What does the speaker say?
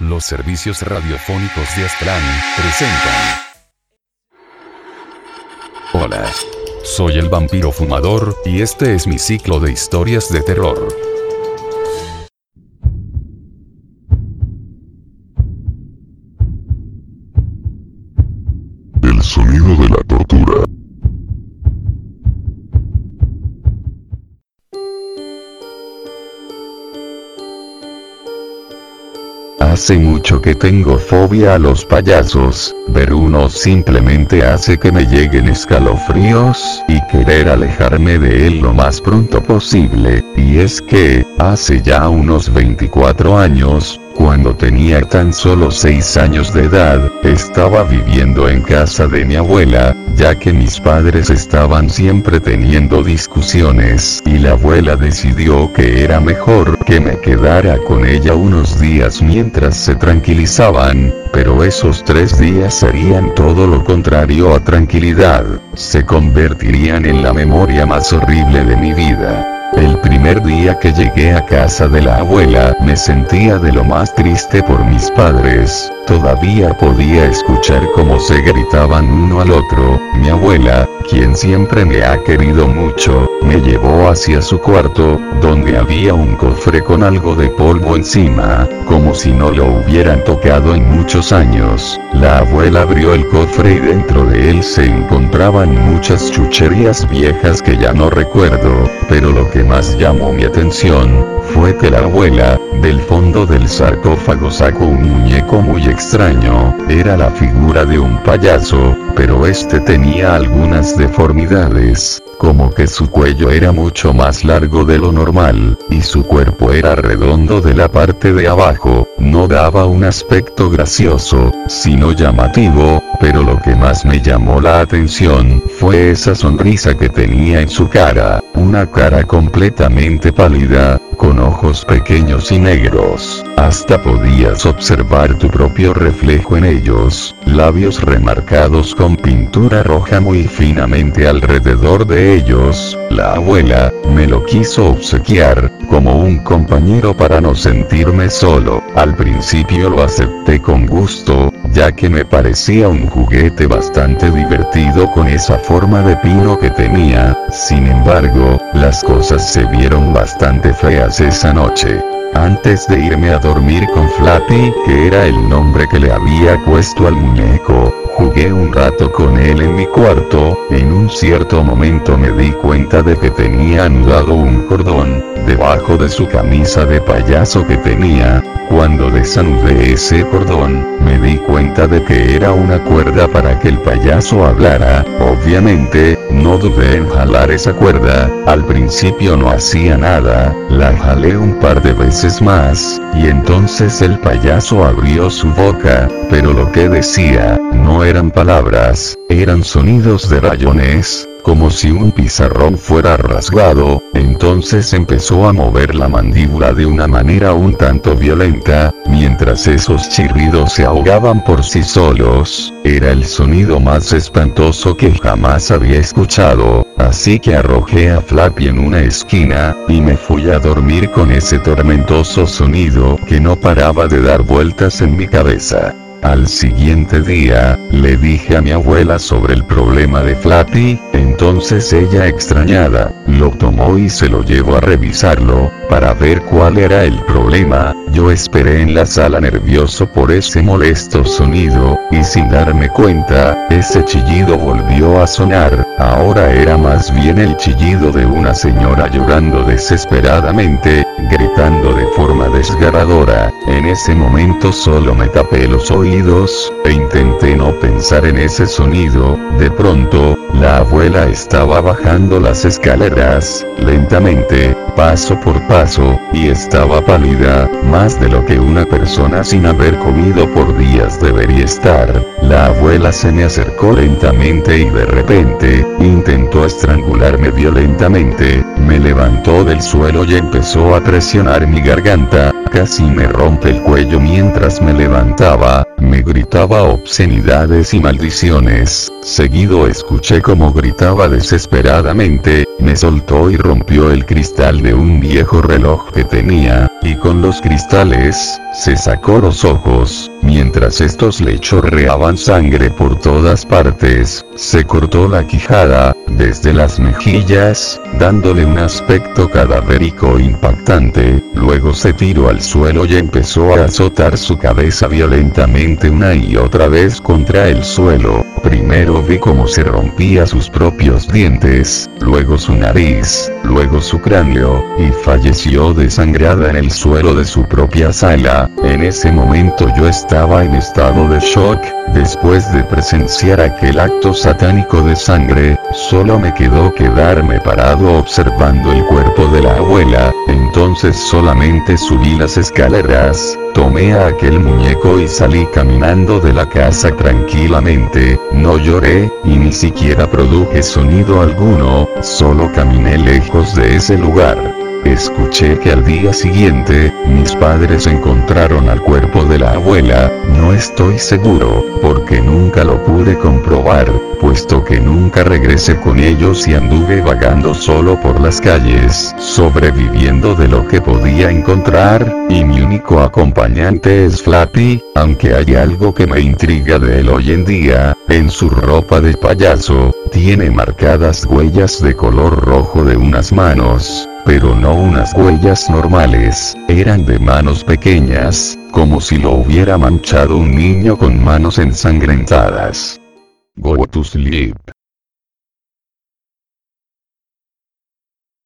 Los servicios radiofónicos de Aztlán presentan. Hola. Soy el vampiro fumador, y este es mi ciclo de historias de terror. Hace mucho que tengo fobia a los payasos, ver uno simplemente hace que me lleguen escalofríos, y querer alejarme de él lo más pronto posible, y es que, hace ya unos 24 años, cuando tenía tan solo 6 años de edad, estaba viviendo en casa de mi abuela, ya que mis padres estaban siempre teniendo discusiones, y la abuela decidió que era mejor que me quedara con ella unos días mientras se tranquilizaban, pero esos tres días serían todo lo contrario a tranquilidad, se convertirían en la memoria más horrible de mi vida. El primer día que llegué a casa de la abuela me sentía de lo más triste por mis padres, todavía podía escuchar cómo se gritaban uno al otro, mi abuela, quien siempre me ha querido mucho, me llevó hacia su cuarto, donde había un cofre con algo de polvo encima, como si no lo hubieran tocado en muchos años. La abuela abrió el cofre y dentro de él se encontraban muchas chucherías viejas que ya no recuerdo, pero lo que más llamó mi atención, fue que la abuela, del fondo del sarcófago sacó un muñeco muy extraño, era la figura de un payaso, pero este tenía algunas deformidades, como que su cuello era mucho más largo de lo normal, y su cuerpo era redondo de la parte de abajo, no daba un aspecto gracioso, sino llamativo, pero lo que más me llamó la atención, fue esa sonrisa que tenía en su cara, una cara completamente pálida, con ojos pequeños y negros, hasta podías observar tu propio reflejo en ellos, labios remarcados con pintura roja muy finamente alrededor de ellos, la abuela, me lo quiso obsequiar, como un compañero para no sentirme solo, al principio lo acepté con gusto, ya que me parecía un juguete bastante divertido con esa forma de pino que tenía, sin embargo, las cosas se vieron bastante feas esa noche. Antes de irme a dormir con Flappy, que era el nombre que le había puesto al muñeco, jugué un rato con él en mi cuarto, en un cierto momento me di cuenta de que tenía anudado un cordón, debajo de su camisa de payaso que tenía, cuando desanudé ese cordón, me di cuenta de que era una cuerda para que el payaso hablara, obviamente, no dudé en jalar esa cuerda, al principio no hacía nada, la jalé un par de veces más, y entonces el payaso abrió su boca, pero lo que decía, no eran palabras, eran sonidos de rayones, como si un pizarrón fuera rasgado, entonces empezó a mover la mandíbula de una manera un tanto violenta, mientras esos chirridos se ahogaban por sí solos, era el sonido más espantoso que jamás había escuchado, así que arrojé a Flappy en una esquina, y me fui a dormir con ese tormentoso sonido que no paraba de dar vueltas en mi cabeza. Al siguiente día, le dije a mi abuela sobre el problema de Flappy, entonces ella extrañada, lo tomó y se lo llevó a revisarlo, para ver cuál era el problema, yo esperé en la sala nervioso por ese molesto sonido, y sin darme cuenta, ese chillido volvió a sonar, ahora era más bien el chillido de una señora llorando desesperadamente, gritando de forma desgarradora, en ese momento solo me tapé los oídos, e intenté no pensar en ese sonido, de pronto, la abuela estaba bajando las escaleras, lentamente, paso por paso, y estaba pálida, más de lo que una persona sin haber comido por días debería estar. La abuela se me acercó lentamente y de repente, intentó estrangularme violentamente, me levantó del suelo y empezó a presionar mi garganta, casi me rompe el cuello mientras me levantaba, me gritaba obscenidades y maldiciones, seguido escuché como gritaba desesperadamente, me soltó y rompió el cristal de un viejo reloj que tenía, y con los cristales, se sacó los ojos, mientras estos le chorreaban sangre por todas partes, se cortó la quijada, desde las mejillas, dándole un aspecto cadavérico impactante, luego se tiró al suelo y empezó a azotar su cabeza violentamente una y otra vez contra el suelo, primero vi cómo se rompía sus propios dientes, luego su nariz, luego su cráneo, y falleció desangrada en el suelo de su propia sala, en ese momento yo estaba en estado de shock, después de presenciar aquel acto satánico de sangre, solo me quedó quedarme parado observando el cuerpo de la abuela, entonces solamente subí las escaleras, tomé a aquel muñeco y salí caminando de la casa tranquilamente, no lloré, y ni siquiera produje sonido alguno, solo caminé lejos de ese lugar. Escuché que al día siguiente, mis padres encontraron al cuerpo de la abuela, no estoy seguro, porque nunca lo pude comprobar, puesto que nunca regresé con ellos y anduve vagando solo por las calles, sobreviviendo de lo que podía encontrar, y mi único acompañante es Flappy, aunque hay algo que me intriga de él hoy en día, en su ropa de payaso, tiene marcadas huellas de color rojo de unas manos, pero no unas huellas normales, eran de manos pequeñas, como si lo hubiera manchado un niño con manos ensangrentadas. Go to sleep.